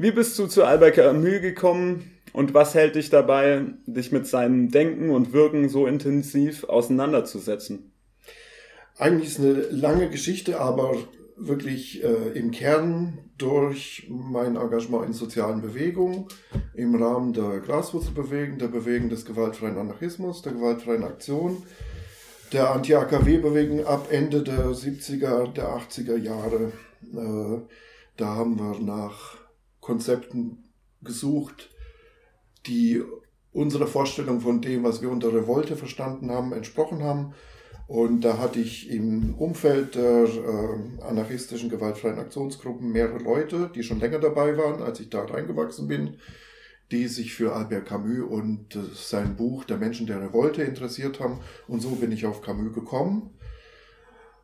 Wie bist du zu Albert Camus gekommen und was hält dich dabei, dich mit seinem Denken und Wirken so intensiv auseinanderzusetzen? Eigentlich ist eine lange Geschichte, aber wirklich äh, im Kern durch mein Engagement in sozialen Bewegungen im Rahmen der Graswurzelbewegung, der Bewegung des gewaltfreien Anarchismus, der gewaltfreien Aktion, der Anti-AKW-Bewegung ab Ende der 70er, der 80er Jahre. Äh, da haben wir nach Konzepten gesucht, die unserer Vorstellung von dem, was wir unter Revolte verstanden haben, entsprochen haben und da hatte ich im Umfeld der äh, anarchistischen gewaltfreien Aktionsgruppen mehrere Leute, die schon länger dabei waren, als ich da reingewachsen bin, die sich für Albert Camus und äh, sein Buch Der Menschen der Revolte interessiert haben. Und so bin ich auf Camus gekommen.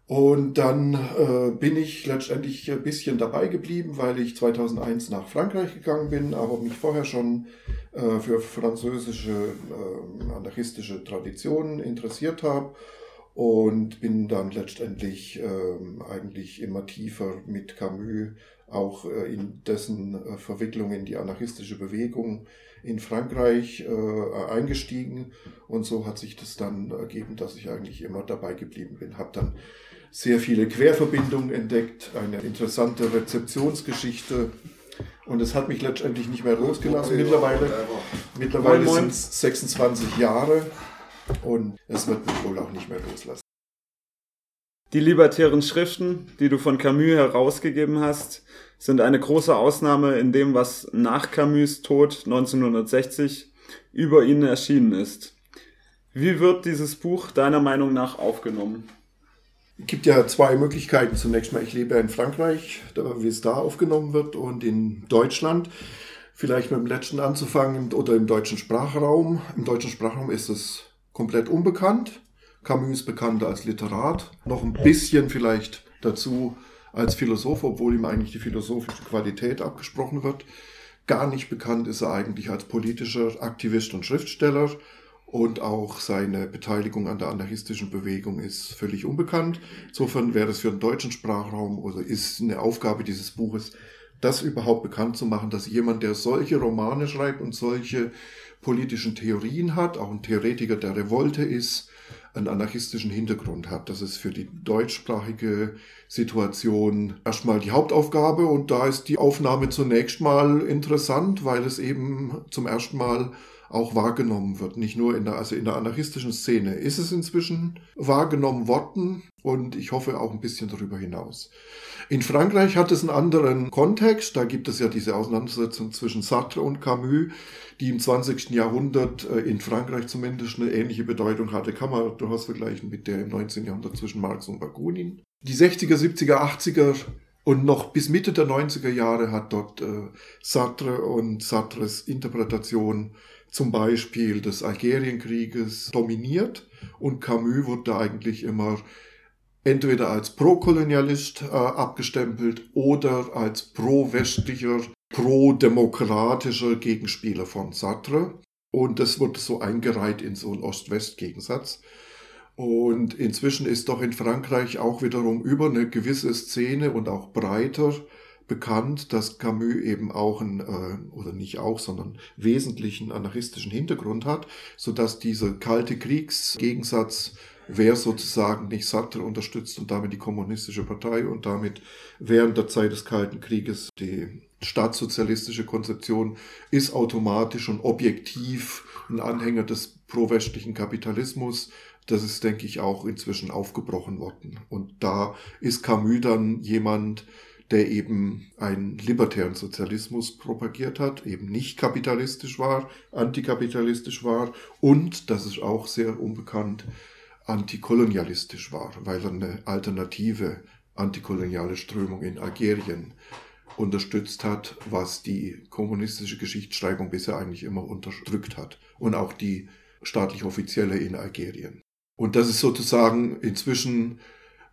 Und dann äh, bin ich letztendlich ein bisschen dabei geblieben, weil ich 2001 nach Frankreich gegangen bin, aber mich vorher schon äh, für französische äh, anarchistische Traditionen interessiert habe. Und bin dann letztendlich ähm, eigentlich immer tiefer mit Camus auch äh, in dessen äh, Verwicklung in die anarchistische Bewegung in Frankreich äh, eingestiegen und so hat sich das dann ergeben, dass ich eigentlich immer dabei geblieben bin. Habe dann sehr viele Querverbindungen entdeckt, eine interessante Rezeptionsgeschichte und es hat mich letztendlich nicht mehr losgelassen. Mittlerweile, mittlerweile sind es 26 Jahre und es wird mich wohl auch nicht mehr loslassen. Die libertären Schriften, die du von Camus herausgegeben hast, sind eine große Ausnahme in dem, was nach Camus Tod 1960 über ihn erschienen ist. Wie wird dieses Buch deiner Meinung nach aufgenommen? Es gibt ja zwei Möglichkeiten. Zunächst mal, ich lebe in Frankreich, wie es da aufgenommen wird, und in Deutschland. Vielleicht mit dem letzten anzufangen oder im deutschen Sprachraum. Im deutschen Sprachraum ist es komplett unbekannt. Camus ist bekannter als Literat, noch ein bisschen vielleicht dazu als Philosoph, obwohl ihm eigentlich die philosophische Qualität abgesprochen wird. Gar nicht bekannt ist er eigentlich als politischer Aktivist und Schriftsteller und auch seine Beteiligung an der anarchistischen Bewegung ist völlig unbekannt. Insofern wäre es für den deutschen Sprachraum oder ist eine Aufgabe dieses Buches, das überhaupt bekannt zu machen, dass jemand, der solche Romane schreibt und solche politischen Theorien hat, auch ein Theoretiker der Revolte ist, einen anarchistischen Hintergrund hat. Das ist für die deutschsprachige Situation erstmal die Hauptaufgabe und da ist die Aufnahme zunächst mal interessant, weil es eben zum ersten Mal auch wahrgenommen wird, nicht nur in der, also in der anarchistischen Szene ist es inzwischen wahrgenommen worden und ich hoffe auch ein bisschen darüber hinaus. In Frankreich hat es einen anderen Kontext, da gibt es ja diese Auseinandersetzung zwischen Sartre und Camus, die im 20. Jahrhundert äh, in Frankreich zumindest eine ähnliche Bedeutung hatte, kann man durchaus vergleichen mit der im 19. Jahrhundert zwischen Marx und Bakunin. Die 60er, 70er, 80er und noch bis Mitte der 90er Jahre hat dort äh, Sartre und Sartres Interpretation zum Beispiel des Algerienkrieges dominiert und Camus wurde eigentlich immer entweder als Pro-Kolonialist äh, abgestempelt oder als pro-westlicher, pro-demokratischer Gegenspieler von Sartre. Und das wurde so eingereiht in so einen Ost-West-Gegensatz. Und inzwischen ist doch in Frankreich auch wiederum über eine gewisse Szene und auch breiter bekannt, dass Camus eben auch einen, äh, oder nicht auch, sondern wesentlichen anarchistischen Hintergrund hat, so dass dieser kalte Kriegsgegensatz wer sozusagen nicht Sartre unterstützt und damit die kommunistische Partei und damit während der Zeit des Kalten Krieges die staatssozialistische Konzeption ist automatisch und objektiv ein Anhänger des pro-westlichen Kapitalismus. Das ist, denke ich, auch inzwischen aufgebrochen worden. Und da ist Camus dann jemand, der eben einen libertären Sozialismus propagiert hat, eben nicht kapitalistisch war, antikapitalistisch war und, das ist auch sehr unbekannt, antikolonialistisch war, weil er eine alternative antikoloniale Strömung in Algerien unterstützt hat, was die kommunistische Geschichtsschreibung bisher eigentlich immer unterdrückt hat und auch die staatlich offizielle in Algerien. Und das ist sozusagen inzwischen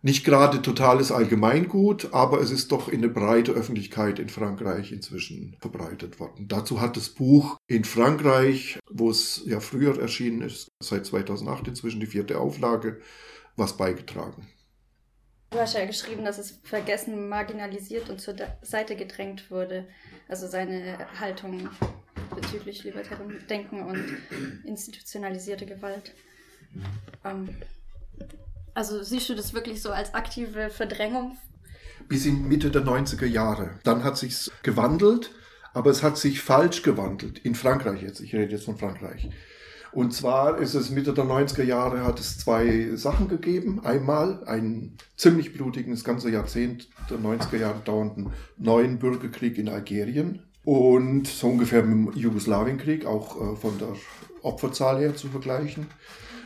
nicht gerade totales Allgemeingut, aber es ist doch in eine breite Öffentlichkeit in Frankreich inzwischen verbreitet worden. Dazu hat das Buch in Frankreich, wo es ja früher erschienen ist, seit 2008 inzwischen die vierte Auflage, was beigetragen. Du hast ja geschrieben, dass es vergessen, marginalisiert und zur Seite gedrängt wurde. Also seine Haltung bezüglich libertären Denken und institutionalisierte Gewalt. Ähm, also siehst du das wirklich so als aktive Verdrängung? Bis in Mitte der 90er Jahre. Dann hat sich's gewandelt, aber es hat sich falsch gewandelt. In Frankreich jetzt. Ich rede jetzt von Frankreich. Und zwar ist es Mitte der 90er Jahre hat es zwei Sachen gegeben. Einmal einen ziemlich blutigen, das ganze Jahrzehnt der 90er Jahre dauernden neuen Bürgerkrieg in Algerien. Und so ungefähr mit dem Jugoslawienkrieg, auch äh, von der Opferzahl her zu vergleichen.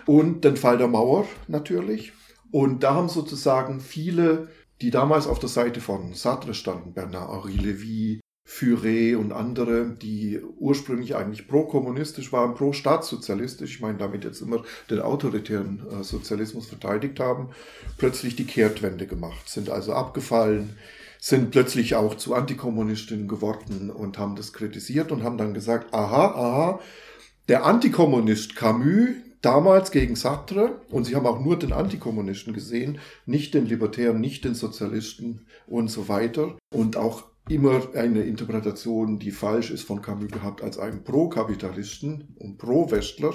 Und den Fall der Mauer natürlich. Und da haben sozusagen viele, die damals auf der Seite von Sartre standen, Bernard-Henri Lévy, Furet und andere, die ursprünglich eigentlich pro-kommunistisch waren, pro-staatssozialistisch, ich meine damit jetzt immer den autoritären äh, Sozialismus verteidigt haben, plötzlich die Kehrtwende gemacht, sind also abgefallen, sind plötzlich auch zu Antikommunistinnen geworden und haben das kritisiert und haben dann gesagt, aha, aha, der Antikommunist Camus, damals gegen Sartre, und sie haben auch nur den Antikommunisten gesehen, nicht den Libertären, nicht den Sozialisten und so weiter. Und auch immer eine Interpretation, die falsch ist von Camus gehabt, als einen Pro-Kapitalisten und Pro-Westler.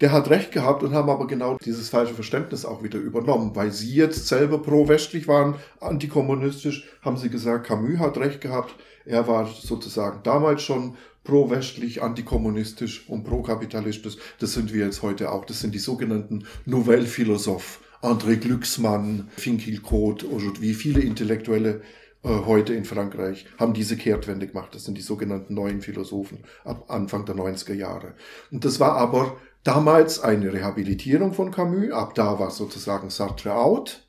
Der hat recht gehabt und haben aber genau dieses falsche Verständnis auch wieder übernommen, weil sie jetzt selber pro-westlich waren, antikommunistisch, haben sie gesagt, Camus hat recht gehabt. Er war sozusagen damals schon pro-westlich, antikommunistisch und pro-kapitalistisch. Das sind wir jetzt heute auch. Das sind die sogenannten Nouvelle Philosophes. André Glücksmann, Finkielkraut, wie viele Intellektuelle äh, heute in Frankreich haben diese Kehrtwende gemacht. Das sind die sogenannten neuen Philosophen ab Anfang der 90er Jahre. Und das war aber damals eine Rehabilitierung von Camus. Ab da war sozusagen Sartre out.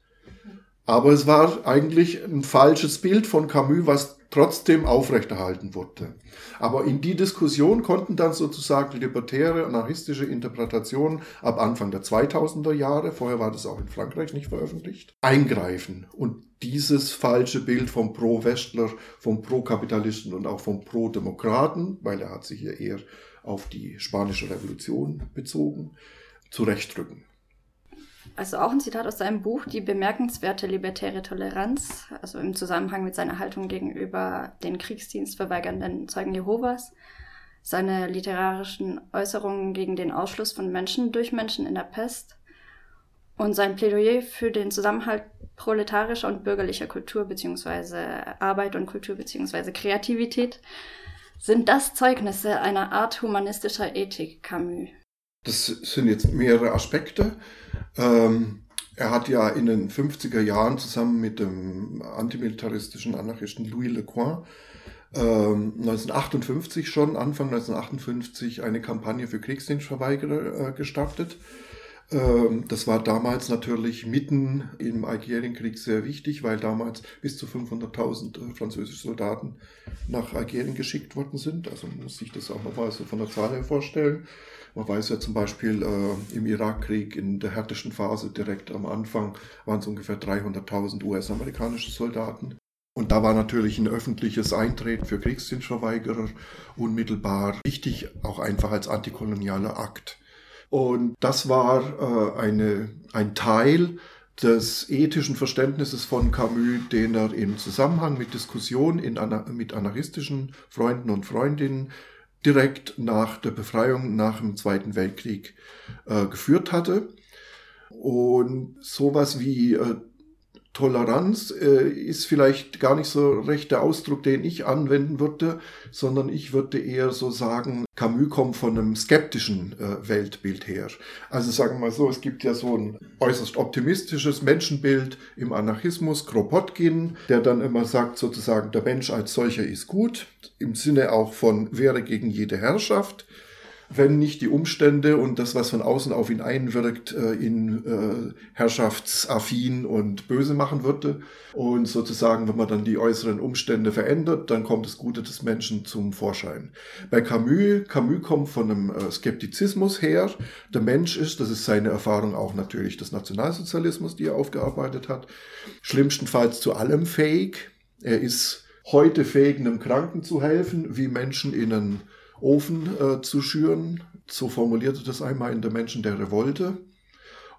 Aber es war eigentlich ein falsches Bild von Camus, was trotzdem aufrechterhalten wurde. Aber in die Diskussion konnten dann sozusagen libertäre, anarchistische Interpretationen ab Anfang der 2000er Jahre, vorher war das auch in Frankreich nicht veröffentlicht, eingreifen und dieses falsche Bild vom Pro-Westler, vom Pro-Kapitalisten und auch vom Pro-Demokraten, weil er hat sich hier eher auf die spanische Revolution bezogen, zurechtrücken. Also auch ein Zitat aus seinem Buch, die bemerkenswerte libertäre Toleranz, also im Zusammenhang mit seiner Haltung gegenüber den Kriegsdienst verweigernden Zeugen Jehovas, seine literarischen Äußerungen gegen den Ausschluss von Menschen durch Menschen in der Pest und sein Plädoyer für den Zusammenhalt proletarischer und bürgerlicher Kultur beziehungsweise Arbeit und Kultur beziehungsweise Kreativität sind das Zeugnisse einer Art humanistischer Ethik, Camus. Das sind jetzt mehrere Aspekte. Ähm, er hat ja in den 50er Jahren zusammen mit dem antimilitaristischen Anarchisten Louis Lecoin ähm, 1958 schon, Anfang 1958, eine Kampagne für Kriegsdienstverweigerer äh, gestartet. Ähm, das war damals natürlich mitten im Algerienkrieg sehr wichtig, weil damals bis zu 500.000 äh, französische Soldaten nach Algerien geschickt worden sind. Also man muss sich das auch nochmal so von der Zahl her vorstellen. Man weiß ja zum Beispiel äh, im Irakkrieg in der härtesten Phase direkt am Anfang waren es ungefähr 300.000 US-amerikanische Soldaten. Und da war natürlich ein öffentliches Eintreten für Kriegsdienstverweigerer unmittelbar wichtig, auch einfach als antikolonialer Akt. Und das war äh, eine, ein Teil des ethischen Verständnisses von Camus, den er im Zusammenhang mit Diskussionen in, mit anarchistischen Freunden und Freundinnen direkt nach der Befreiung nach dem Zweiten Weltkrieg äh, geführt hatte. Und sowas wie äh, Toleranz äh, ist vielleicht gar nicht so recht der Ausdruck, den ich anwenden würde, sondern ich würde eher so sagen, Camus kommt von einem skeptischen äh, Weltbild her. Also sagen wir mal so, es gibt ja so ein äußerst optimistisches Menschenbild im Anarchismus, Kropotkin, der dann immer sagt sozusagen, der Mensch als solcher ist gut, im Sinne auch von wäre gegen jede Herrschaft wenn nicht die Umstände und das, was von außen auf ihn einwirkt, äh, ihn äh, herrschaftsaffin und böse machen würde. Und sozusagen, wenn man dann die äußeren Umstände verändert, dann kommt das Gute des Menschen zum Vorschein. Bei Camus, Camus kommt von einem äh, Skeptizismus her. Der Mensch ist, das ist seine Erfahrung auch natürlich des Nationalsozialismus, die er aufgearbeitet hat, schlimmstenfalls zu allem fähig. Er ist heute fähig, einem Kranken zu helfen, wie Menschen in einen Ofen äh, zu schüren. So formulierte das einmal in der Menschen der Revolte.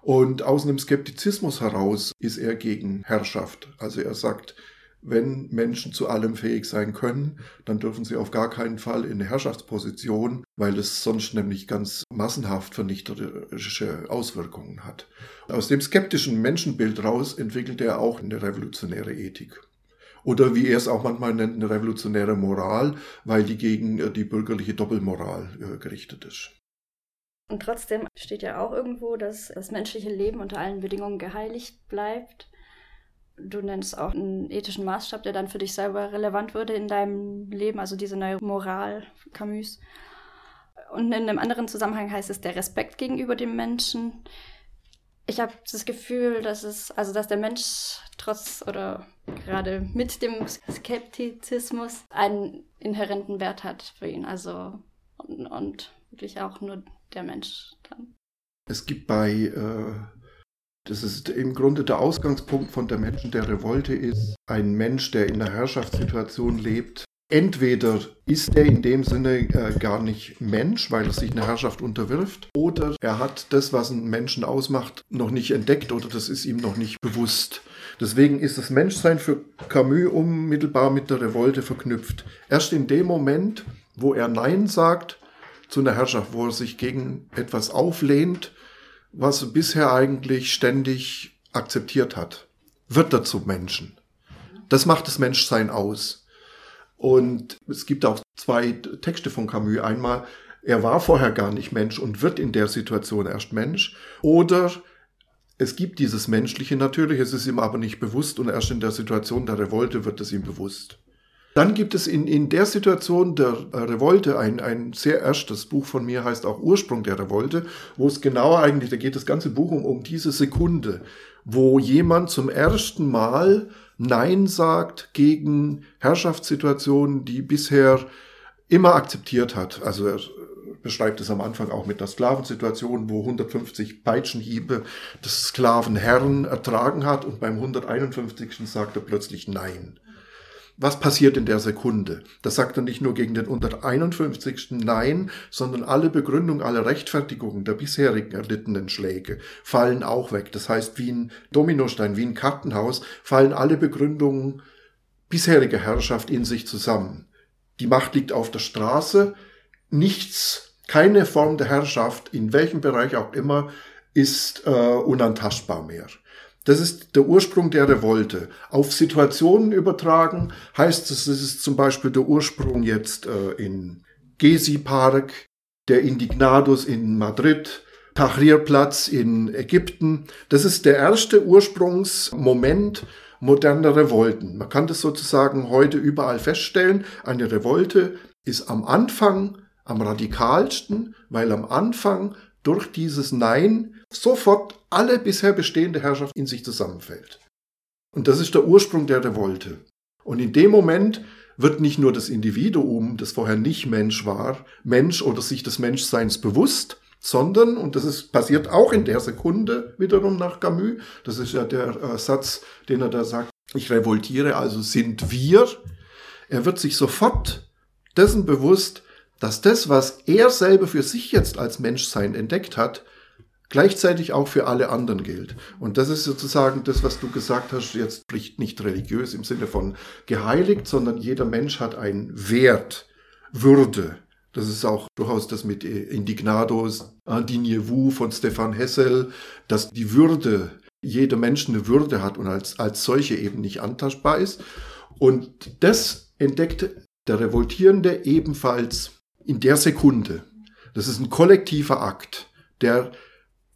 Und aus einem Skeptizismus heraus ist er gegen Herrschaft. Also er sagt, wenn Menschen zu allem fähig sein können, dann dürfen sie auf gar keinen Fall in eine Herrschaftsposition, weil es sonst nämlich ganz massenhaft vernichterische Auswirkungen hat. Aus dem skeptischen Menschenbild raus entwickelt er auch eine revolutionäre Ethik. Oder wie er es auch manchmal nennt, eine revolutionäre Moral, weil die gegen äh, die bürgerliche Doppelmoral äh, gerichtet ist. Und trotzdem steht ja auch irgendwo, dass das menschliche Leben unter allen Bedingungen geheiligt bleibt. Du nennst auch einen ethischen Maßstab, der dann für dich selber relevant würde in deinem Leben, also diese neue Moral Camus. Und in einem anderen Zusammenhang heißt es der Respekt gegenüber dem Menschen. Ich habe das Gefühl, dass es, also dass der Mensch trotz oder gerade mit dem Skeptizismus einen inhärenten Wert hat für ihn. Also und, und wirklich auch nur der Mensch dann. Es gibt bei äh, das ist im Grunde der Ausgangspunkt von der Menschen der Revolte ist, ein Mensch, der in einer Herrschaftssituation lebt. Entweder ist er in dem Sinne äh, gar nicht Mensch, weil er sich einer Herrschaft unterwirft, oder er hat das, was einen Menschen ausmacht, noch nicht entdeckt oder das ist ihm noch nicht bewusst. Deswegen ist das Menschsein für Camus unmittelbar mit der Revolte verknüpft. Erst in dem Moment, wo er Nein sagt zu einer Herrschaft, wo er sich gegen etwas auflehnt, was bisher eigentlich ständig akzeptiert hat, wird er zum Menschen. Das macht das Menschsein aus. Und es gibt auch zwei Texte von Camus. Einmal, er war vorher gar nicht Mensch und wird in der Situation erst Mensch. Oder es gibt dieses Menschliche natürlich, es ist ihm aber nicht bewusst und erst in der Situation der Revolte wird es ihm bewusst. Dann gibt es in, in der Situation der Revolte ein, ein sehr erstes Buch von mir, heißt auch Ursprung der Revolte, wo es genauer eigentlich, da geht das ganze Buch um, um diese Sekunde, wo jemand zum ersten Mal Nein sagt gegen Herrschaftssituationen, die bisher immer akzeptiert hat. Also beschreibt es am Anfang auch mit der Sklavensituation, wo 150 Peitschenhiebe des Sklavenherrn ertragen hat und beim 151. sagt er plötzlich Nein was passiert in der Sekunde? Das sagt er nicht nur gegen den 151. Nein, sondern alle Begründungen, alle Rechtfertigungen der bisherigen erlittenen Schläge fallen auch weg. Das heißt, wie ein Dominostein, wie ein Kartenhaus, fallen alle Begründungen bisheriger Herrschaft in sich zusammen. Die Macht liegt auf der Straße, nichts, keine Form der Herrschaft, in welchem Bereich auch immer, ist äh, unantastbar mehr. Das ist der Ursprung der Revolte. Auf Situationen übertragen heißt es, es ist zum Beispiel der Ursprung jetzt äh, in Gezi Park, der Indignados in Madrid, Tahrirplatz in Ägypten. Das ist der erste Ursprungsmoment moderner Revolten. Man kann das sozusagen heute überall feststellen. Eine Revolte ist am Anfang am radikalsten, weil am Anfang durch dieses Nein sofort alle bisher bestehende Herrschaft in sich zusammenfällt. Und das ist der Ursprung der Revolte. Und in dem Moment wird nicht nur das Individuum, das vorher nicht Mensch war, Mensch oder sich des Menschseins bewusst, sondern, und das ist passiert auch in der Sekunde wiederum nach Camus, das ist ja der äh, Satz, den er da sagt, ich revoltiere, also sind wir, er wird sich sofort dessen bewusst, dass das, was er selber für sich jetzt als Menschsein entdeckt hat, gleichzeitig auch für alle anderen gilt. Und das ist sozusagen das, was du gesagt hast, jetzt nicht religiös im Sinne von geheiligt, sondern jeder Mensch hat einen Wert, Würde. Das ist auch durchaus das mit Indignados, Indignez-vous von Stefan Hessel, dass die Würde, jeder Mensch eine Würde hat und als, als solche eben nicht antastbar ist. Und das entdeckt der Revoltierende ebenfalls in der Sekunde. Das ist ein kollektiver Akt, der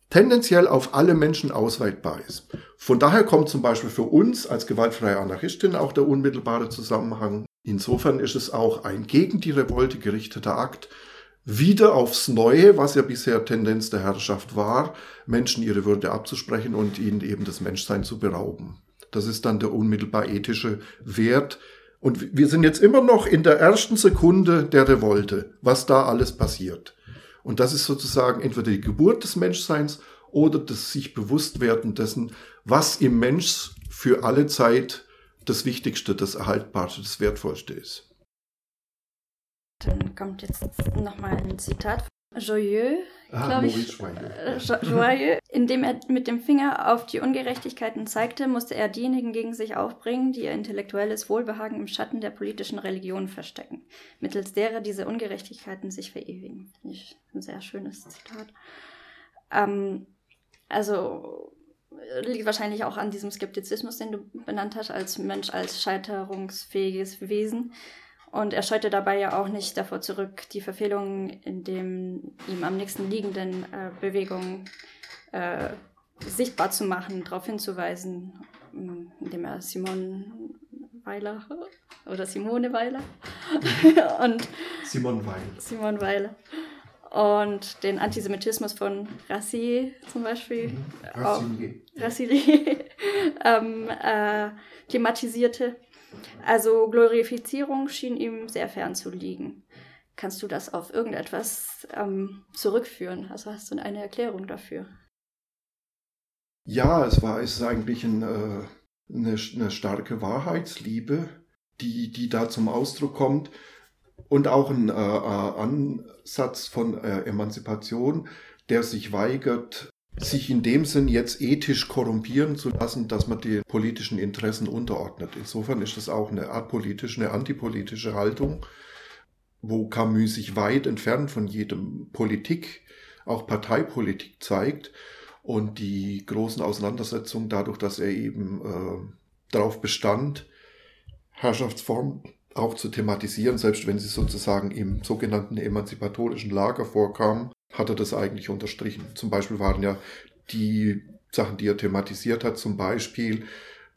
tendenziell auf alle Menschen ausweitbar ist. Von daher kommt zum Beispiel für uns als gewaltfreie Anarchistin auch der unmittelbare Zusammenhang. Insofern ist es auch ein gegen die Revolte gerichteter Akt, wieder aufs Neue, was ja bisher Tendenz der Herrschaft war, Menschen ihre Würde abzusprechen und ihnen eben das Menschsein zu berauben. Das ist dann der unmittelbar ethische Wert. Und wir sind jetzt immer noch in der ersten Sekunde der Revolte, was da alles passiert. Und das ist sozusagen entweder die Geburt des Menschseins oder das sich Bewusstwerden dessen, was im Mensch für alle Zeit das Wichtigste, das Erhaltbarste, das Wertvollste ist. Dann kommt jetzt nochmal ein Zitat Joyeux, Ah, glaube ich. Joyeux. äh, indem er mit dem Finger auf die Ungerechtigkeiten zeigte, musste er diejenigen gegen sich aufbringen, die ihr intellektuelles Wohlbehagen im Schatten der politischen Religion verstecken, mittels derer diese Ungerechtigkeiten sich verewigen. Finde ich ein sehr schönes Zitat. Ähm, also äh, liegt wahrscheinlich auch an diesem Skeptizismus, den du benannt hast, als Mensch, als scheiterungsfähiges Wesen. Und er scheute dabei ja auch nicht davor zurück, die Verfehlungen in dem ihm am nächsten liegenden äh, Bewegungen äh, sichtbar zu machen, darauf hinzuweisen, mh, indem er Simon Weiler oder Simone Weiler und Simon Weil. Simon Weil und den Antisemitismus von Rassi zum Beispiel Mhm. auch- Racine. Rassili ähm, äh, thematisierte. Also Glorifizierung schien ihm sehr fern zu liegen. Kannst du das auf irgendetwas ähm, zurückführen? Also hast du eine Erklärung dafür? Ja, es war es ist eigentlich ein, äh, eine, eine starke Wahrheitsliebe, die, die da zum Ausdruck kommt und auch ein äh, äh, Ansatz von äh, Emanzipation, der sich weigert, sich in dem Sinn jetzt ethisch korrumpieren zu lassen, dass man die politischen Interessen unterordnet. Insofern ist das auch eine apolitische, eine antipolitische Haltung, wo Camus sich weit entfernt von jedem Politik, auch Parteipolitik zeigt und die großen Auseinandersetzungen dadurch, dass er eben äh, darauf bestand, Herrschaftsformen auch zu thematisieren, selbst wenn sie sozusagen im sogenannten emanzipatorischen Lager vorkamen, hat er das eigentlich unterstrichen. Zum Beispiel waren ja die Sachen, die er thematisiert hat, zum Beispiel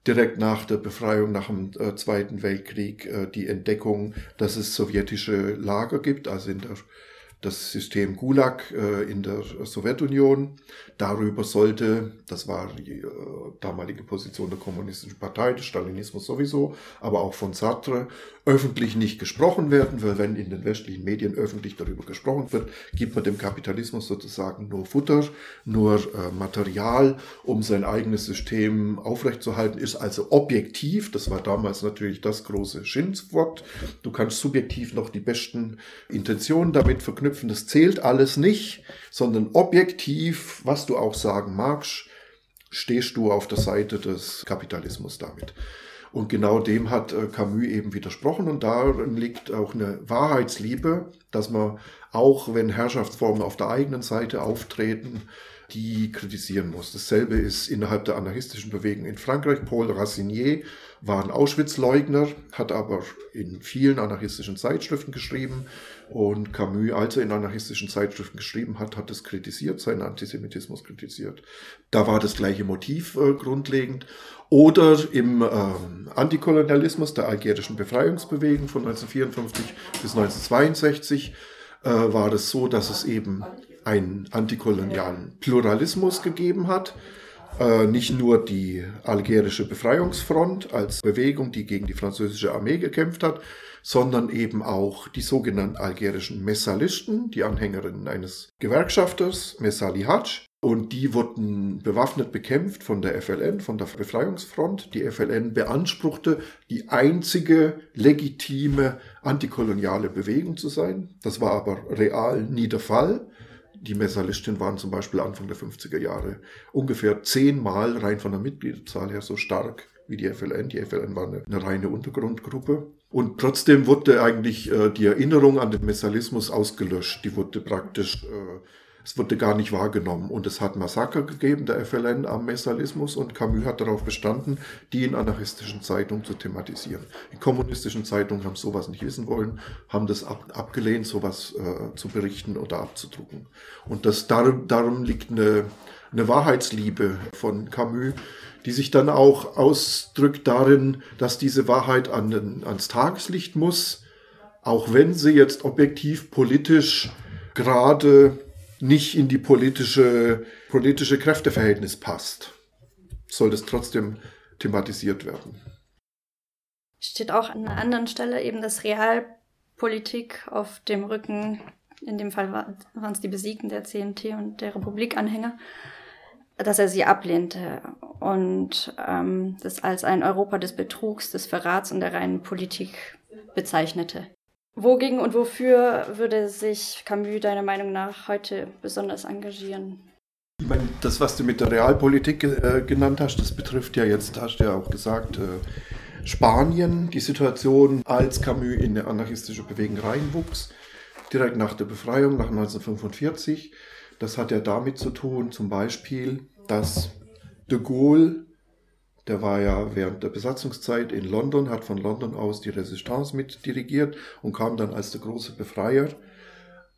direkt nach der Befreiung nach dem äh, Zweiten Weltkrieg äh, die Entdeckung, dass es sowjetische Lager gibt, also in der das System Gulag äh, in der Sowjetunion. Darüber sollte, das war die äh, damalige Position der Kommunistischen Partei, des Stalinismus sowieso, aber auch von Sartre, öffentlich nicht gesprochen werden, weil wenn in den westlichen Medien öffentlich darüber gesprochen wird, gibt man dem Kapitalismus sozusagen nur Futter, nur äh, Material, um sein eigenes System aufrechtzuerhalten, ist also objektiv, das war damals natürlich das große Schimpfwort, du kannst subjektiv noch die besten Intentionen damit verknüpfen, das zählt alles nicht, sondern objektiv, was du auch sagen magst, stehst du auf der Seite des Kapitalismus damit. Und genau dem hat äh, Camus eben widersprochen und darin liegt auch eine Wahrheitsliebe, dass man auch wenn Herrschaftsformen auf der eigenen Seite auftreten, die kritisieren muss. Dasselbe ist innerhalb der anarchistischen Bewegung in Frankreich. Paul Racinier war ein Auschwitz-Leugner, hat aber in vielen anarchistischen Zeitschriften geschrieben und Camus, als er in anarchistischen Zeitschriften geschrieben hat, hat es kritisiert, seinen Antisemitismus kritisiert. Da war das gleiche Motiv äh, grundlegend. Oder im ähm, Antikolonialismus der algerischen Befreiungsbewegung von 1954 bis 1962 äh, war es so, dass es eben einen antikolonialen Pluralismus gegeben hat. Äh, nicht nur die algerische Befreiungsfront als Bewegung, die gegen die französische Armee gekämpft hat, sondern eben auch die sogenannten algerischen Messalisten, die Anhängerinnen eines Gewerkschafters, Messali Hadj. Und die wurden bewaffnet bekämpft von der FLN, von der Befreiungsfront. Die FLN beanspruchte, die einzige legitime antikoloniale Bewegung zu sein. Das war aber real nie der Fall. Die Messalisten waren zum Beispiel Anfang der 50er Jahre ungefähr zehnmal rein von der Mitgliederzahl her so stark wie die FLN. Die FLN war eine, eine reine Untergrundgruppe. Und trotzdem wurde eigentlich äh, die Erinnerung an den Messalismus ausgelöscht. Die wurde praktisch, äh, es wurde gar nicht wahrgenommen. Und es hat Massaker gegeben, der FLN am Messalismus. Und Camus hat darauf bestanden, die in anarchistischen Zeitungen zu thematisieren. Die kommunistischen Zeitungen haben sowas nicht wissen wollen, haben das ab, abgelehnt, sowas äh, zu berichten oder abzudrucken. Und das, darum, darum liegt eine, eine Wahrheitsliebe von Camus, die sich dann auch ausdrückt darin, dass diese Wahrheit an ans Tageslicht muss, auch wenn sie jetzt objektiv politisch gerade nicht in die politische, politische Kräfteverhältnis passt, soll das trotzdem thematisiert werden. Steht auch an einer anderen Stelle eben, dass Realpolitik auf dem Rücken, in dem Fall waren es die Besiegten der CNT und der Republikanhänger, dass er sie ablehnte und ähm, das als ein Europa des Betrugs, des Verrats und der reinen Politik bezeichnete. Wogegen und wofür würde sich Camus deiner Meinung nach heute besonders engagieren? Ich meine, das, was du mit der Realpolitik äh, genannt hast, das betrifft ja jetzt, hast du ja auch gesagt, äh, Spanien, die Situation, als Camus in eine anarchistische Bewegung reinwuchs, direkt nach der Befreiung, nach 1945. Das hat ja damit zu tun, zum Beispiel, dass de Gaulle der war ja während der Besatzungszeit in London, hat von London aus die Resistance mit dirigiert und kam dann als der große Befreier.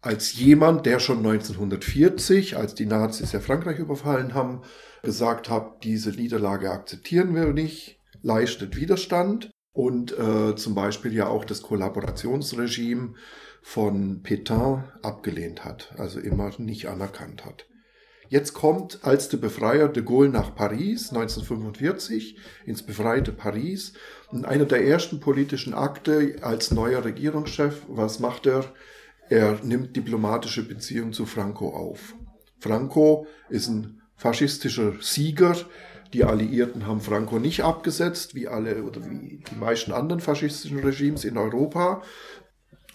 Als jemand, der schon 1940, als die Nazis ja Frankreich überfallen haben, gesagt hat, diese Niederlage akzeptieren wir nicht, leistet Widerstand und äh, zum Beispiel ja auch das Kollaborationsregime von Pétain abgelehnt hat, also immer nicht anerkannt hat. Jetzt kommt als der Befreier de Gaulle nach Paris 1945 ins befreite Paris und einer der ersten politischen Akte als neuer Regierungschef, was macht er? Er nimmt diplomatische Beziehungen zu Franco auf. Franco ist ein faschistischer Sieger. Die Alliierten haben Franco nicht abgesetzt, wie alle oder wie die meisten anderen faschistischen Regimes in Europa,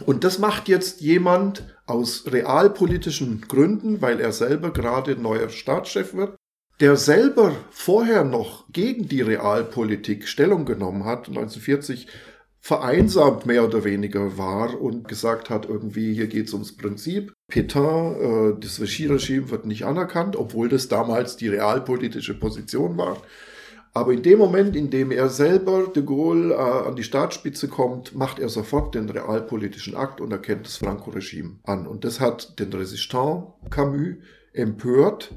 und das macht jetzt jemand aus realpolitischen Gründen, weil er selber gerade neuer Staatschef wird, der selber vorher noch gegen die Realpolitik Stellung genommen hat, 1940 vereinsamt mehr oder weniger war und gesagt hat, irgendwie hier geht es ums Prinzip. Pétain, äh, das Vichy-Regime wird nicht anerkannt, obwohl das damals die realpolitische Position war. Aber in dem Moment, in dem er selber de Gaulle äh, an die Staatsspitze kommt, macht er sofort den realpolitischen Akt und erkennt das Franco-Regime an. Und das hat den Resistant Camus empört,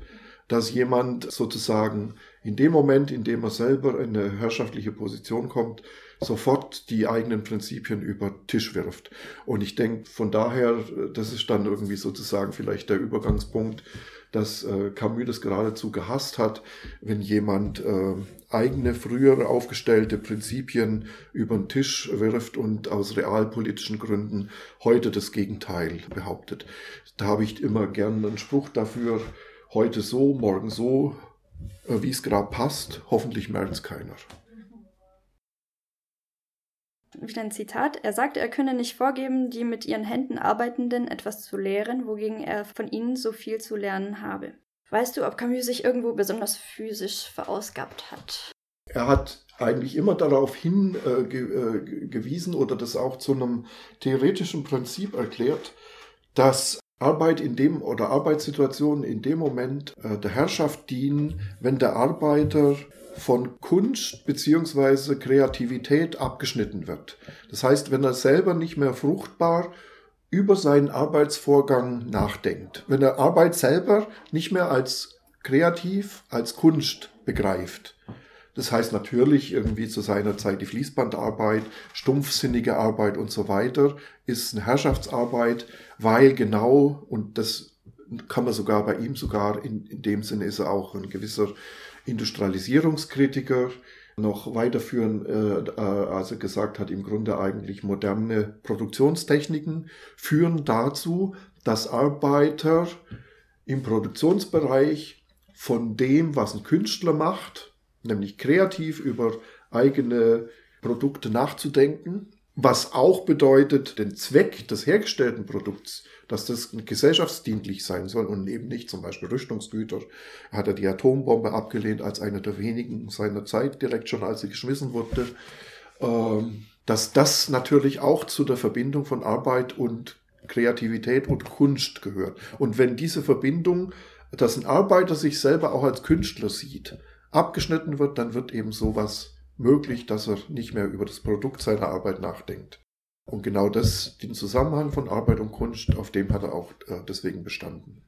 dass jemand sozusagen in dem Moment, in dem er selber in eine herrschaftliche Position kommt, sofort die eigenen Prinzipien über Tisch wirft. Und ich denke, von daher, das ist dann irgendwie sozusagen vielleicht der Übergangspunkt, dass äh, Camus das geradezu gehasst hat, wenn jemand äh, eigene früher aufgestellte Prinzipien über den Tisch wirft und aus realpolitischen Gründen heute das Gegenteil behauptet. Da habe ich immer gern einen Spruch dafür, heute so, morgen so, äh, wie es gerade passt, hoffentlich merkt es keiner wieder ein Zitat. Er sagte, er könne nicht vorgeben, die mit ihren Händen Arbeitenden etwas zu lehren, wogegen er von ihnen so viel zu lernen habe. Weißt du, ob Camus sich irgendwo besonders physisch verausgabt hat? Er hat eigentlich immer darauf hingewiesen äh, äh, oder das auch zu einem theoretischen Prinzip erklärt, dass Arbeit in dem oder Arbeitssituationen in dem Moment äh, der Herrschaft dienen, wenn der Arbeiter von Kunst beziehungsweise Kreativität abgeschnitten wird. Das heißt, wenn er selber nicht mehr fruchtbar über seinen Arbeitsvorgang nachdenkt, wenn er Arbeit selber nicht mehr als kreativ, als Kunst begreift. Das heißt natürlich irgendwie zu seiner Zeit die Fließbandarbeit, stumpfsinnige Arbeit und so weiter ist eine Herrschaftsarbeit, weil genau, und das kann man sogar bei ihm sogar, in, in dem Sinne ist er auch ein gewisser Industrialisierungskritiker noch weiterführen, äh, also gesagt hat, im Grunde eigentlich moderne Produktionstechniken führen dazu, dass Arbeiter im Produktionsbereich von dem, was ein Künstler macht, nämlich kreativ über eigene Produkte nachzudenken, was auch bedeutet, den Zweck des hergestellten Produkts dass das gesellschaftsdienlich sein soll und eben nicht zum Beispiel Rüstungsgüter. Er hat ja die Atombombe abgelehnt als einer der wenigen seiner Zeit, direkt schon als sie geschmissen wurde. Ähm, dass das natürlich auch zu der Verbindung von Arbeit und Kreativität und Kunst gehört. Und wenn diese Verbindung, dass ein Arbeiter sich selber auch als Künstler sieht, abgeschnitten wird, dann wird eben sowas möglich, dass er nicht mehr über das Produkt seiner Arbeit nachdenkt. Und genau das, den Zusammenhang von Arbeit und Kunst, auf dem hat er auch äh, deswegen bestanden.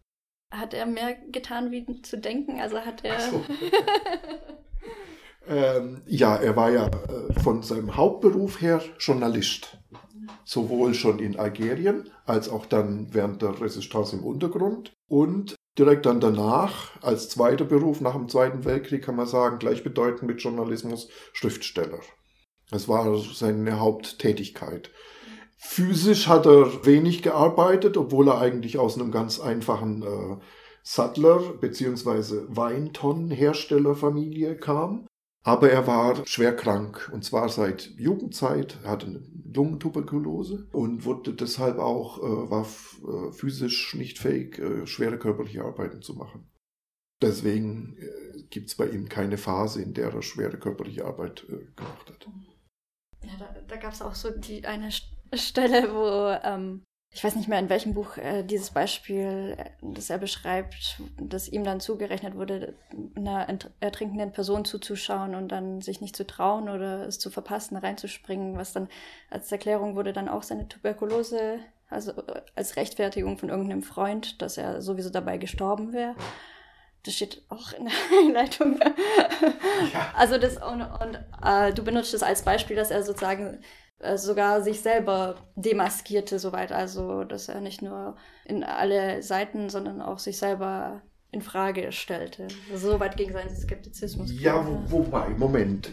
Hat er mehr getan, wie zu denken? Also hat er. So. ähm, ja, er war ja äh, von seinem Hauptberuf her Journalist. Sowohl schon in Algerien als auch dann während der Resistance im Untergrund. Und direkt dann danach, als zweiter Beruf nach dem Zweiten Weltkrieg, kann man sagen, gleichbedeutend mit Journalismus, Schriftsteller. Das war seine Haupttätigkeit. Physisch hat er wenig gearbeitet, obwohl er eigentlich aus einem ganz einfachen äh, Sattler- bzw. Weintonnenherstellerfamilie kam. Aber er war schwer krank und zwar seit Jugendzeit. Er hatte eine Lungentuberkulose und wurde deshalb auch, äh, war äh, physisch nicht fähig, äh, schwere körperliche Arbeiten zu machen. Deswegen äh, gibt es bei ihm keine Phase, in der er schwere körperliche Arbeit äh, gemacht hat. Ja, da, da gab es auch so die eine Stelle, wo ähm, ich weiß nicht mehr, in welchem Buch äh, dieses Beispiel, äh, das er beschreibt, dass ihm dann zugerechnet wurde, einer ertrinkenden Person zuzuschauen und dann sich nicht zu trauen oder es zu verpassen, reinzuspringen, was dann als Erklärung wurde dann auch seine Tuberkulose, also äh, als Rechtfertigung von irgendeinem Freund, dass er sowieso dabei gestorben wäre. Das steht auch in der Einleitung. Ja. Also das und, und äh, du benutzt es als Beispiel, dass er sozusagen äh, sogar sich selber demaskierte soweit, also dass er nicht nur in alle Seiten, sondern auch sich selber in Frage stellte. Also Soweit gegen seinen Skeptizismus. Ja, wo, wobei, Moment,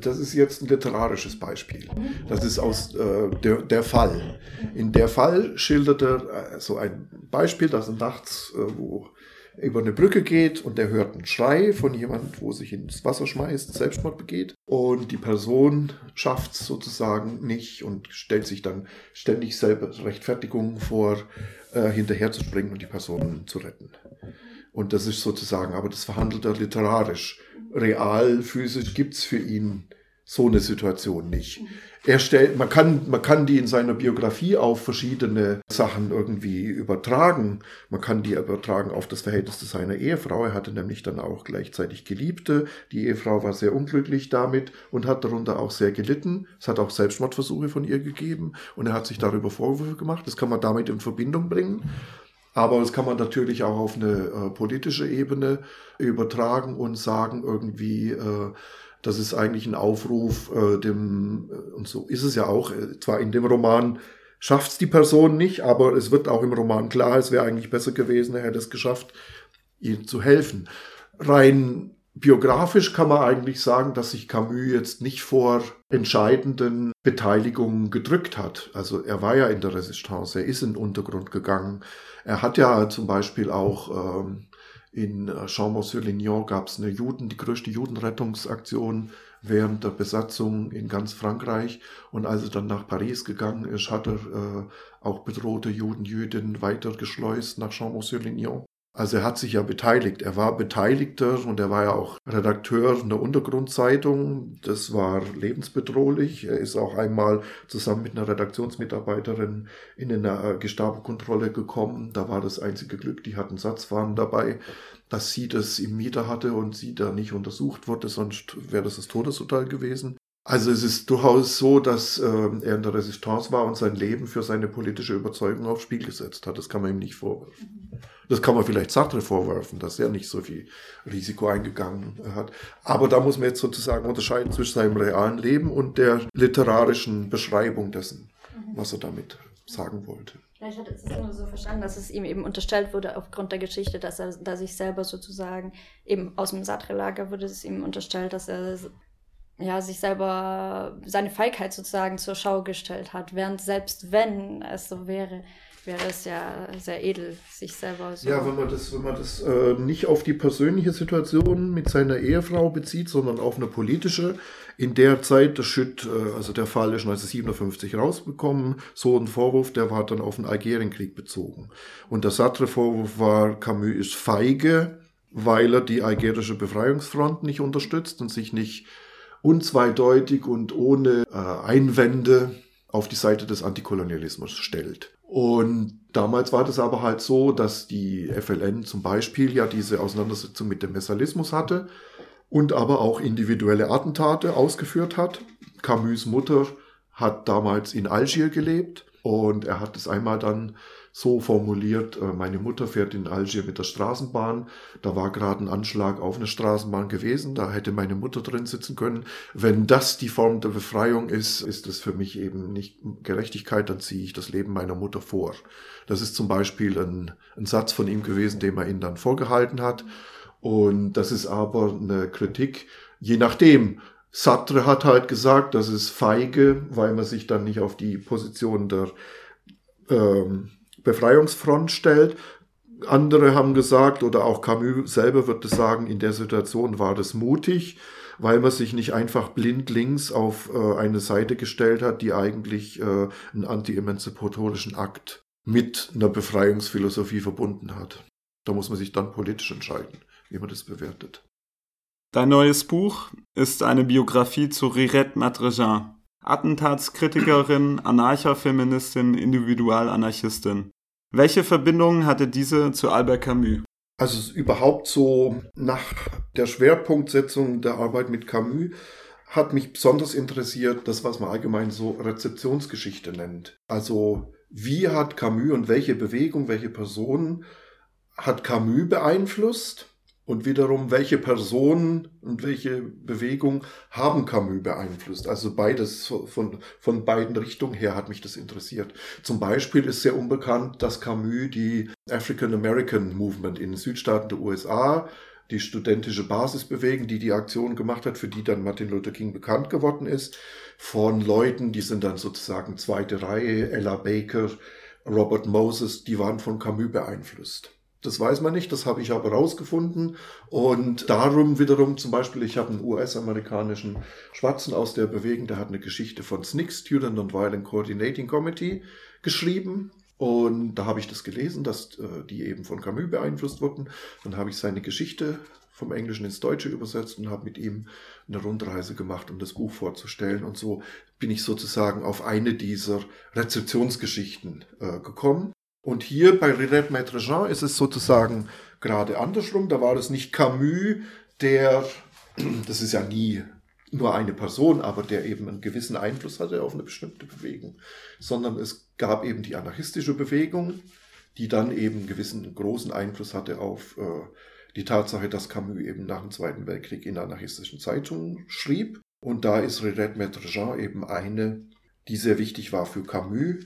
das ist jetzt ein literarisches Beispiel. Mhm. Das ist aus äh, der, der Fall. In der Fall schildert er äh, so ein Beispiel, dass nachts, äh, wo über eine Brücke geht und der hört einen Schrei von jemand, wo sich ins Wasser schmeißt, Selbstmord begeht und die Person schafft es sozusagen nicht und stellt sich dann ständig selber Rechtfertigungen vor, äh, hinterherzuspringen und die Person zu retten. Und das ist sozusagen, aber das verhandelt er literarisch. Real, physisch gibt's für ihn so eine Situation nicht. Er stellt, man kann, man kann die in seiner Biografie auf verschiedene Sachen irgendwie übertragen. Man kann die übertragen auf das Verhältnis zu seiner Ehefrau. Er hatte nämlich dann auch gleichzeitig Geliebte. Die Ehefrau war sehr unglücklich damit und hat darunter auch sehr gelitten. Es hat auch Selbstmordversuche von ihr gegeben und er hat sich darüber Vorwürfe gemacht. Das kann man damit in Verbindung bringen. Aber das kann man natürlich auch auf eine äh, politische Ebene übertragen und sagen irgendwie, äh, das ist eigentlich ein Aufruf, äh, dem, äh, und so ist es ja auch, äh, zwar in dem Roman schafft es die Person nicht, aber es wird auch im Roman klar, es wäre eigentlich besser gewesen, er hätte es geschafft, ihr zu helfen. Rein biografisch kann man eigentlich sagen, dass sich Camus jetzt nicht vor entscheidenden Beteiligungen gedrückt hat. Also er war ja in der Resistance, er ist in den Untergrund gegangen. Er hat ja zum Beispiel auch ähm, in äh, Chambon-sur-Lignon gab es eine Juden, die größte Judenrettungsaktion während der Besatzung in ganz Frankreich. Und als er dann nach Paris gegangen ist, hat er äh, auch bedrohte Juden, Jüdinnen weitergeschleust nach Chambon-sur-Lignon. Also er hat sich ja beteiligt. Er war Beteiligter und er war ja auch Redakteur in der Untergrundzeitung. Das war lebensbedrohlich. Er ist auch einmal zusammen mit einer Redaktionsmitarbeiterin in eine Gestapo-Kontrolle gekommen. Da war das einzige Glück, die hatten Satzfahren dabei, dass sie das im Mieter hatte und sie da nicht untersucht wurde, sonst wäre das das Todesurteil gewesen. Also es ist durchaus so, dass äh, er in der Resistance war und sein Leben für seine politische Überzeugung aufs Spiel gesetzt hat. Das kann man ihm nicht vorwerfen. Das kann man vielleicht Sartre vorwerfen, dass er nicht so viel Risiko eingegangen hat. Aber da muss man jetzt sozusagen unterscheiden zwischen seinem realen Leben und der literarischen Beschreibung dessen, was er damit sagen wollte. Ja, ich hatte es nur so verstanden, dass es ihm eben unterstellt wurde aufgrund der Geschichte, dass er da sich selber sozusagen eben aus dem Sartre-Lager wurde es ihm unterstellt, dass er ja, sich selber seine Feigheit sozusagen zur Schau gestellt hat, während selbst wenn es so wäre, wäre es ja sehr edel, sich selber so. Ja, wenn man das, wenn man das äh, nicht auf die persönliche Situation mit seiner Ehefrau bezieht, sondern auf eine politische. In der Zeit, das Schütt, äh, also der Fall ist 1957 rausbekommen, so ein Vorwurf, der war dann auf den Algerienkrieg bezogen. Und der Sartre-Vorwurf war, Camus ist feige, weil er die algerische Befreiungsfront nicht unterstützt und sich nicht unzweideutig und ohne äh, Einwände auf die Seite des Antikolonialismus stellt. Und damals war das aber halt so, dass die FLN zum Beispiel ja diese Auseinandersetzung mit dem Messalismus hatte und aber auch individuelle Attentate ausgeführt hat. Camus Mutter hat damals in Algier gelebt und er hat es einmal dann so formuliert, äh, meine Mutter fährt in Algier mit der Straßenbahn, da war gerade ein Anschlag auf eine Straßenbahn gewesen, da hätte meine Mutter drin sitzen können. Wenn das die Form der Befreiung ist, ist das für mich eben nicht Gerechtigkeit, dann ziehe ich das Leben meiner Mutter vor. Das ist zum Beispiel ein, ein Satz von ihm gewesen, den man ihm dann vorgehalten hat. Und das ist aber eine Kritik, je nachdem, Sartre hat halt gesagt, das ist feige, weil man sich dann nicht auf die Position der ähm, Befreiungsfront stellt. Andere haben gesagt, oder auch Camus selber wird es sagen, in der Situation war das mutig, weil man sich nicht einfach blind links auf äh, eine Seite gestellt hat, die eigentlich äh, einen anti-emanzipatorischen Akt mit einer Befreiungsphilosophie verbunden hat. Da muss man sich dann politisch entscheiden, wie man das bewertet. Dein neues Buch ist eine Biografie zu Rirette Madrejean, Attentatskritikerin, Anarcha-Feministin, Individualanarchistin. Welche Verbindungen hatte diese zu Albert Camus? Also überhaupt so nach der Schwerpunktsetzung der Arbeit mit Camus hat mich besonders interessiert, das, was man allgemein so Rezeptionsgeschichte nennt. Also wie hat Camus und welche Bewegung, welche Personen hat Camus beeinflusst? Und wiederum, welche Personen und welche Bewegung haben Camus beeinflusst? Also beides von, von beiden Richtungen her hat mich das interessiert. Zum Beispiel ist sehr unbekannt, dass Camus die African American Movement in den Südstaaten der USA, die studentische Basisbewegung, die die Aktion gemacht hat, für die dann Martin Luther King bekannt geworden ist, von Leuten, die sind dann sozusagen zweite Reihe, Ella Baker, Robert Moses, die waren von Camus beeinflusst. Das weiß man nicht, das habe ich aber rausgefunden. Und darum wiederum zum Beispiel, ich habe einen US-amerikanischen Schwarzen aus der Bewegung, der hat eine Geschichte von SNCC, Student Nonviolent Coordinating Committee, geschrieben. Und da habe ich das gelesen, dass äh, die eben von Camus beeinflusst wurden. Dann habe ich seine Geschichte vom Englischen ins Deutsche übersetzt und habe mit ihm eine Rundreise gemacht, um das Buch vorzustellen. Und so bin ich sozusagen auf eine dieser Rezeptionsgeschichten äh, gekommen. Und hier bei Renette Maître Jean ist es sozusagen gerade andersrum. Da war es nicht Camus, der, das ist ja nie nur eine Person, aber der eben einen gewissen Einfluss hatte auf eine bestimmte Bewegung, sondern es gab eben die anarchistische Bewegung, die dann eben einen gewissen großen Einfluss hatte auf äh, die Tatsache, dass Camus eben nach dem Zweiten Weltkrieg in anarchistischen Zeitungen schrieb. Und da ist Renette Maître Jean eben eine, die sehr wichtig war für Camus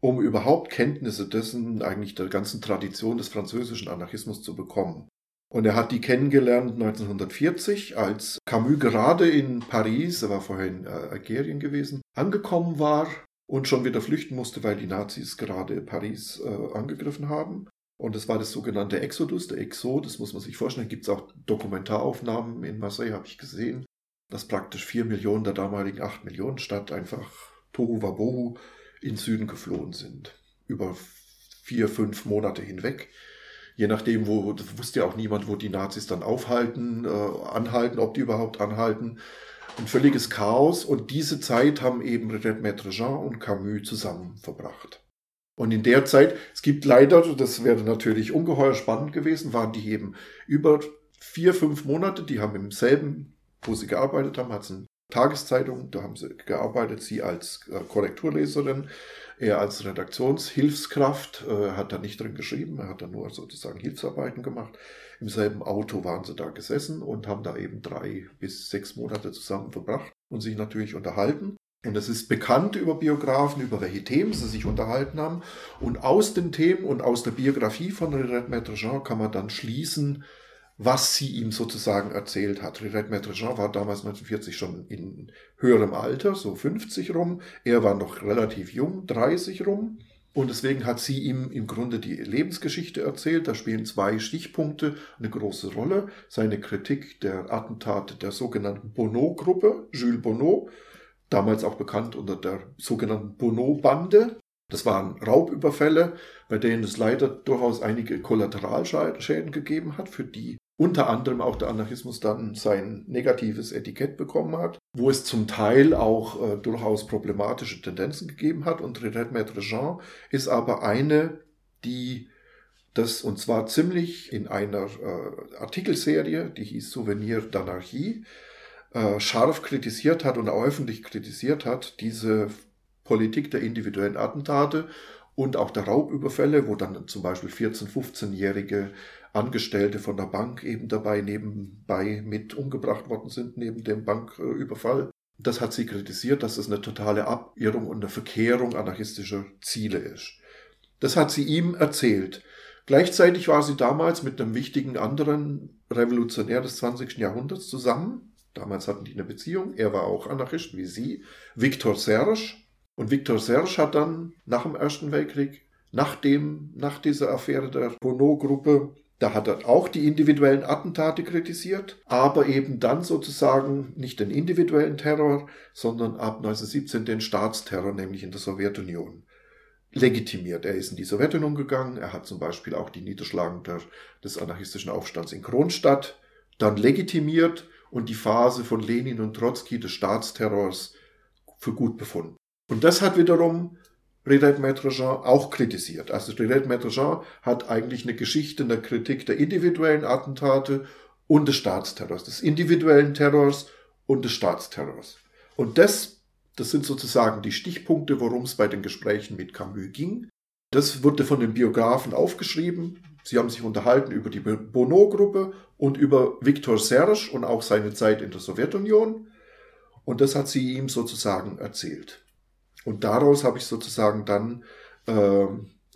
um überhaupt Kenntnisse dessen, eigentlich der ganzen Tradition des französischen Anarchismus zu bekommen. Und er hat die kennengelernt 1940, als Camus gerade in Paris, er war vorher in äh, Algerien gewesen, angekommen war und schon wieder flüchten musste, weil die Nazis gerade Paris äh, angegriffen haben. Und es war das sogenannte Exodus, der Exod, das muss man sich vorstellen. Gibt es auch Dokumentaraufnahmen in Marseille, habe ich gesehen, dass praktisch vier Millionen der damaligen acht Millionen Stadt einfach Tohu Wabohu in Süden geflohen sind. Über vier, fünf Monate hinweg. Je nachdem, wo, wusste ja auch niemand, wo die Nazis dann aufhalten, äh, anhalten, ob die überhaupt anhalten. Ein völliges Chaos. Und diese Zeit haben eben Maître Jean und Camus zusammen verbracht. Und in der Zeit, es gibt leider, das wäre natürlich ungeheuer spannend gewesen, waren die eben über vier, fünf Monate, die haben im selben, wo sie gearbeitet haben, hat es ein Tageszeitung, da haben sie gearbeitet, sie als äh, Korrekturleserin, er als Redaktionshilfskraft, äh, hat da nicht drin geschrieben, er hat da nur sozusagen Hilfsarbeiten gemacht. Im selben Auto waren sie da gesessen und haben da eben drei bis sechs Monate zusammen verbracht und sich natürlich unterhalten. Und es ist bekannt über Biografen, über welche Themen sie sich unterhalten haben. Und aus den Themen und aus der Biografie von René Maître Jean kann man dann schließen, was sie ihm sozusagen erzählt hat. Rirette Maître-Jean war damals 1940 schon in höherem Alter, so 50 rum. Er war noch relativ jung, 30 rum. Und deswegen hat sie ihm im Grunde die Lebensgeschichte erzählt. Da spielen zwei Stichpunkte eine große Rolle. Seine Kritik der Attentate der sogenannten Bonneau-Gruppe, Jules Bonneau, damals auch bekannt unter der sogenannten Bonneau-Bande. Das waren Raubüberfälle, bei denen es leider durchaus einige Kollateralschäden gegeben hat, für die unter anderem auch der Anarchismus dann sein negatives Etikett bekommen hat, wo es zum Teil auch äh, durchaus problematische Tendenzen gegeben hat. Und Renette Maître Jean ist aber eine, die das, und zwar ziemlich in einer äh, Artikelserie, die hieß Souvenir d'Anarchie, äh, scharf kritisiert hat und öffentlich kritisiert hat, diese Politik der individuellen Attentate und auch der Raubüberfälle, wo dann zum Beispiel 14-, 15-jährige Angestellte von der Bank eben dabei nebenbei mit umgebracht worden sind, neben dem Banküberfall. Das hat sie kritisiert, dass es eine totale Abirrung und eine Verkehrung anarchistischer Ziele ist. Das hat sie ihm erzählt. Gleichzeitig war sie damals mit einem wichtigen anderen Revolutionär des 20. Jahrhunderts zusammen. Damals hatten die eine Beziehung. Er war auch Anarchist wie sie. Viktor Serge. Und Viktor Serge hat dann nach dem Ersten Weltkrieg, nach, dem, nach dieser Affäre der Bono-Gruppe, Da hat er auch die individuellen Attentate kritisiert, aber eben dann sozusagen nicht den individuellen Terror, sondern ab 1917 den Staatsterror, nämlich in der Sowjetunion legitimiert. Er ist in die Sowjetunion gegangen, er hat zum Beispiel auch die Niederschlagung der, des anarchistischen Aufstands in Kronstadt dann legitimiert und die Phase von Lenin und Trotzki des Staatsterrors für gut befunden. Und das hat wiederum Redet Maître auch kritisiert. Also Redet Maître hat eigentlich eine Geschichte, eine Kritik der individuellen Attentate und des Staatsterrors, des individuellen Terrors und des Staatsterrors. Und das, das sind sozusagen die Stichpunkte, worum es bei den Gesprächen mit Camus ging. Das wurde von den Biografen aufgeschrieben. Sie haben sich unterhalten über die Bonneau-Gruppe und über Viktor Serge und auch seine Zeit in der Sowjetunion. Und das hat sie ihm sozusagen erzählt. Und daraus habe ich sozusagen dann, äh,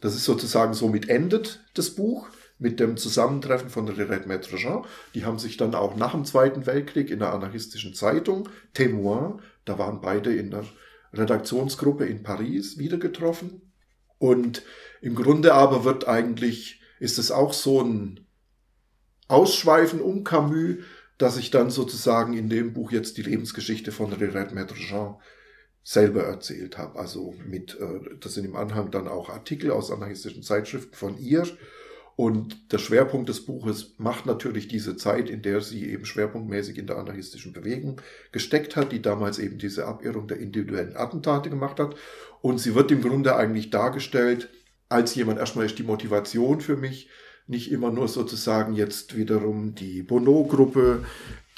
das ist sozusagen somit endet das Buch mit dem Zusammentreffen von Rirette Maître Jean. Die haben sich dann auch nach dem Zweiten Weltkrieg in der anarchistischen Zeitung Témoin, da waren beide in der Redaktionsgruppe in Paris wieder getroffen. Und im Grunde aber wird eigentlich, ist es auch so ein Ausschweifen um Camus, dass ich dann sozusagen in dem Buch jetzt die Lebensgeschichte von Rirette Maître Jean selber erzählt habe. Also mit, äh, das sind im Anhang dann auch Artikel aus anarchistischen Zeitschriften von ihr. Und der Schwerpunkt des Buches macht natürlich diese Zeit, in der sie eben schwerpunktmäßig in der anarchistischen Bewegung gesteckt hat, die damals eben diese Abirrung der individuellen Attentate gemacht hat. Und sie wird im Grunde eigentlich dargestellt als jemand, erstmal ist die Motivation für mich, nicht immer nur sozusagen jetzt wiederum die Bonneau-Gruppe,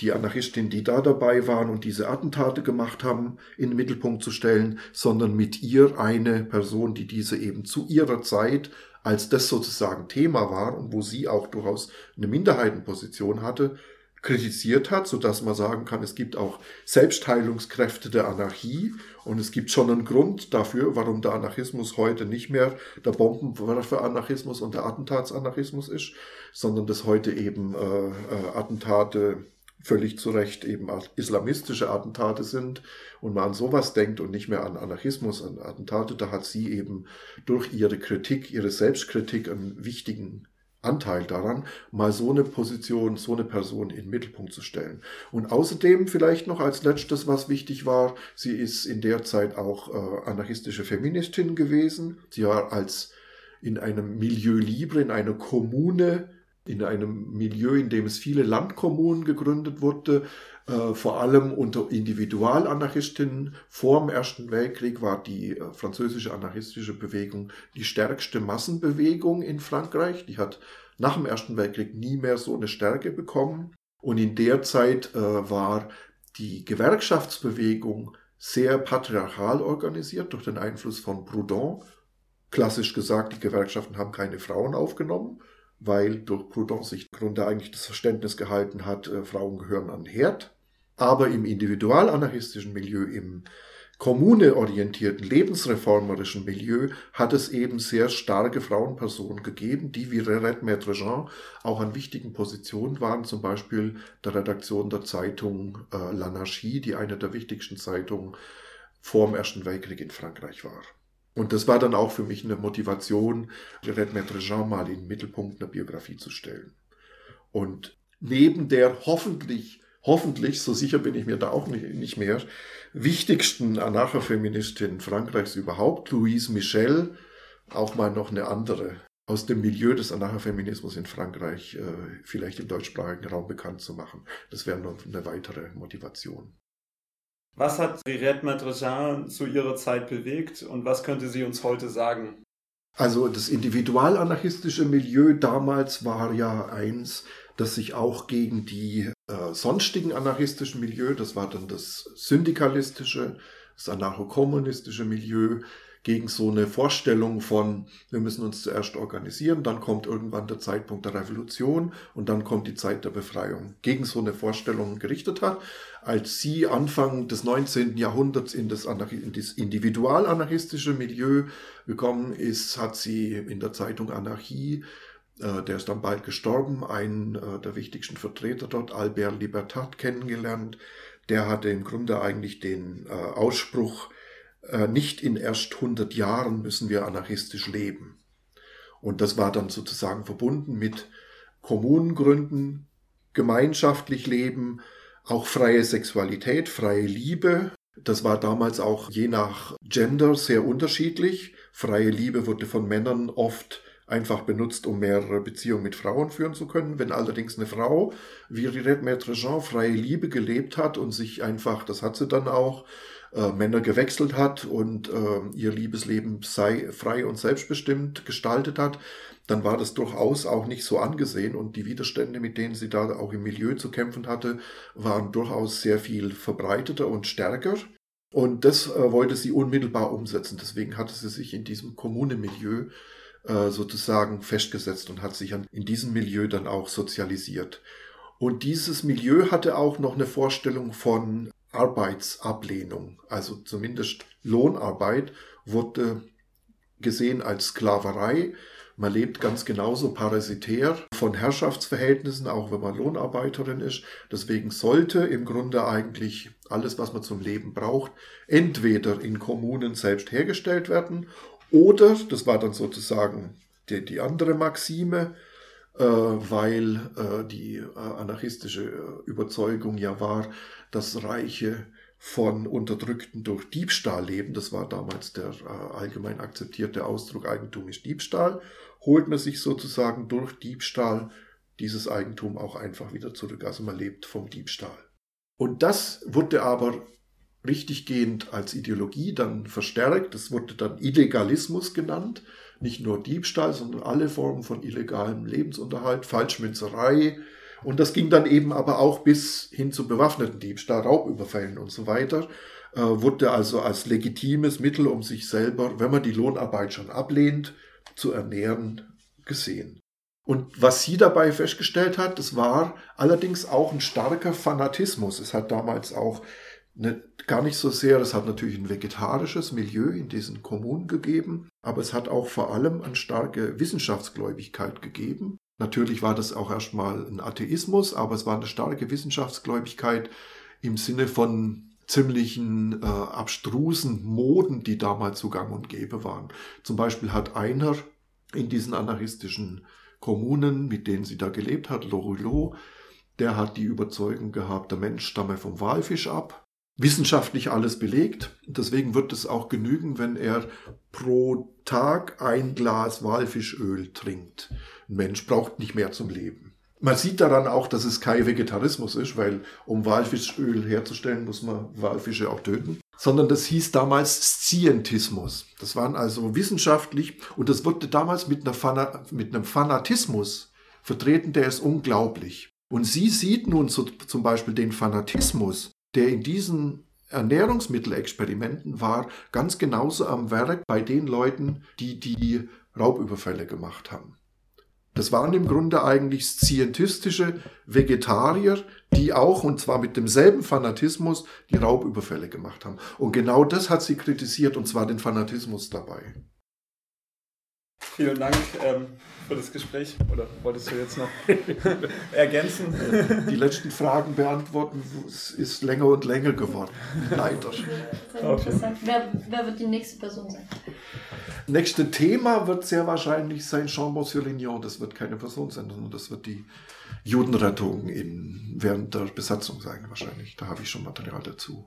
die Anarchistin, die da dabei waren und diese Attentate gemacht haben, in den Mittelpunkt zu stellen, sondern mit ihr eine Person, die diese eben zu ihrer Zeit, als das sozusagen Thema war und wo sie auch durchaus eine Minderheitenposition hatte, kritisiert hat, so dass man sagen kann, es gibt auch Selbstheilungskräfte der Anarchie. Und es gibt schon einen Grund dafür, warum der Anarchismus heute nicht mehr der Bombenwerfer-Anarchismus und der Attentatsanarchismus ist, sondern dass heute eben äh, äh, Attentate völlig zu Recht eben islamistische Attentate sind und man an sowas denkt und nicht mehr an Anarchismus, an Attentate, da hat sie eben durch ihre Kritik, ihre Selbstkritik einen wichtigen Anteil daran, mal so eine Position, so eine Person in den Mittelpunkt zu stellen. Und außerdem vielleicht noch als letztes, was wichtig war, sie ist in der Zeit auch äh, anarchistische Feministin gewesen. Sie war als in einem Milieu libre, in einer Kommune in einem Milieu, in dem es viele Landkommunen gegründet wurde, äh, vor allem unter Individualanarchistinnen. Vor dem Ersten Weltkrieg war die äh, französische anarchistische Bewegung die stärkste Massenbewegung in Frankreich. Die hat nach dem Ersten Weltkrieg nie mehr so eine Stärke bekommen. Und in der Zeit äh, war die Gewerkschaftsbewegung sehr patriarchal organisiert durch den Einfluss von Proudhon. Klassisch gesagt, die Gewerkschaften haben keine Frauen aufgenommen weil durch Proudhon sich im Grunde eigentlich das Verständnis gehalten hat, äh, Frauen gehören an den Herd. Aber im individualanarchistischen Milieu, im kommuneorientierten, lebensreformerischen Milieu hat es eben sehr starke Frauenpersonen gegeben, die wie Reret Maître Jean auch an wichtigen Positionen waren, zum Beispiel der Redaktion der Zeitung äh, L'Anarchie, die eine der wichtigsten Zeitungen vor dem Ersten Weltkrieg in Frankreich war. Und das war dann auch für mich eine Motivation, Red Maître Jean mal in den Mittelpunkt einer Biografie zu stellen. Und neben der hoffentlich, hoffentlich, so sicher bin ich mir da auch nicht, nicht mehr, wichtigsten Anarchofeministin Frankreichs überhaupt, Louise Michel, auch mal noch eine andere aus dem Milieu des Anarchofeminismus in Frankreich äh, vielleicht im deutschsprachigen Raum bekannt zu machen. Das wäre noch eine weitere Motivation. Was hat Rirette Madrechin zu ihrer Zeit bewegt und was könnte sie uns heute sagen? Also das individualanarchistische Milieu damals war ja eins, das sich auch gegen die äh, sonstigen anarchistischen Milieu, das war dann das syndikalistische, das anarchokommunistische Milieu, gegen so eine Vorstellung von, wir müssen uns zuerst organisieren, dann kommt irgendwann der Zeitpunkt der Revolution und dann kommt die Zeit der Befreiung, gegen so eine Vorstellung gerichtet hat. Als sie Anfang des 19. Jahrhunderts in das, in das individualanarchistische Milieu gekommen ist, hat sie in der Zeitung Anarchie äh, der ist dann bald gestorben, einen äh, der wichtigsten Vertreter dort, Albert Libertat, kennengelernt. Der hatte im Grunde eigentlich den äh, Ausspruch, äh, nicht in erst 100 Jahren müssen wir anarchistisch leben. Und das war dann sozusagen verbunden mit Kommunen gründen, gemeinschaftlich leben, auch freie Sexualität, freie Liebe. Das war damals auch je nach Gender sehr unterschiedlich. Freie Liebe wurde von Männern oft einfach benutzt, um mehrere Beziehungen mit Frauen führen zu können. Wenn allerdings eine Frau, wie Rirette Maître Jean, freie Liebe gelebt hat und sich einfach, das hat sie dann auch, äh, Männer gewechselt hat und äh, ihr Liebesleben sei frei und selbstbestimmt gestaltet hat, dann war das durchaus auch nicht so angesehen und die Widerstände, mit denen sie da auch im Milieu zu kämpfen hatte, waren durchaus sehr viel verbreiteter und stärker. Und das äh, wollte sie unmittelbar umsetzen. Deswegen hatte sie sich in diesem Kommunenmilieu äh, sozusagen festgesetzt und hat sich in diesem Milieu dann auch sozialisiert. Und dieses Milieu hatte auch noch eine Vorstellung von Arbeitsablehnung, also zumindest Lohnarbeit wurde gesehen als Sklaverei. Man lebt ganz genauso parasitär von Herrschaftsverhältnissen, auch wenn man Lohnarbeiterin ist. Deswegen sollte im Grunde eigentlich alles, was man zum Leben braucht, entweder in Kommunen selbst hergestellt werden oder, das war dann sozusagen die, die andere Maxime, äh, weil äh, die äh, anarchistische Überzeugung ja war, dass Reiche von Unterdrückten durch Diebstahl leben. Das war damals der äh, allgemein akzeptierte Ausdruck Eigentum ist Diebstahl. Holt man sich sozusagen durch Diebstahl dieses Eigentum auch einfach wieder zurück. Also man lebt vom Diebstahl. Und das wurde aber richtiggehend als Ideologie dann verstärkt. Das wurde dann Illegalismus genannt. Nicht nur Diebstahl, sondern alle Formen von illegalem Lebensunterhalt, Falschmünzerei. Und das ging dann eben aber auch bis hin zu bewaffneten Diebstahl, Raubüberfällen und so weiter. Äh, wurde also als legitimes Mittel, um sich selber, wenn man die Lohnarbeit schon ablehnt, zu ernähren, gesehen. Und was sie dabei festgestellt hat, das war allerdings auch ein starker Fanatismus. Es hat damals auch Ne, gar nicht so sehr, das hat natürlich ein vegetarisches Milieu in diesen Kommunen gegeben, aber es hat auch vor allem eine starke Wissenschaftsgläubigkeit gegeben. Natürlich war das auch erstmal ein Atheismus, aber es war eine starke Wissenschaftsgläubigkeit im Sinne von ziemlichen äh, abstrusen Moden, die damals zu Gang und Gäbe waren. Zum Beispiel hat einer in diesen anarchistischen Kommunen, mit denen sie da gelebt hat, Lorulot, der hat die Überzeugung gehabt, der Mensch stamme vom Walfisch ab wissenschaftlich alles belegt. Deswegen wird es auch genügen, wenn er pro Tag ein Glas Walfischöl trinkt. Ein Mensch braucht nicht mehr zum Leben. Man sieht daran auch, dass es kein Vegetarismus ist, weil um Walfischöl herzustellen, muss man Walfische auch töten. Sondern das hieß damals Scientismus. Das waren also wissenschaftlich und das wurde damals mit, einer mit einem Fanatismus vertreten, der ist unglaublich. Und sie sieht nun so, zum Beispiel den Fanatismus der in diesen Ernährungsmittelexperimenten war ganz genauso am Werk bei den Leuten, die die Raubüberfälle gemacht haben. Das waren im Grunde eigentlich scientistische Vegetarier, die auch, und zwar mit demselben Fanatismus, die Raubüberfälle gemacht haben. Und genau das hat sie kritisiert, und zwar den Fanatismus dabei. Vielen Dank ähm, für das Gespräch. Oder wolltest du jetzt noch ergänzen? Die letzten Fragen beantworten ist länger und länger geworden. Leider. Sehr interessant. Wer, wer, wird die nächste Person sein? Nächste Thema wird sehr wahrscheinlich sein sur Lignon. Das wird keine Person sein, sondern das wird die Judenrettung in, während der Besatzung sein wahrscheinlich. Da habe ich schon Material dazu.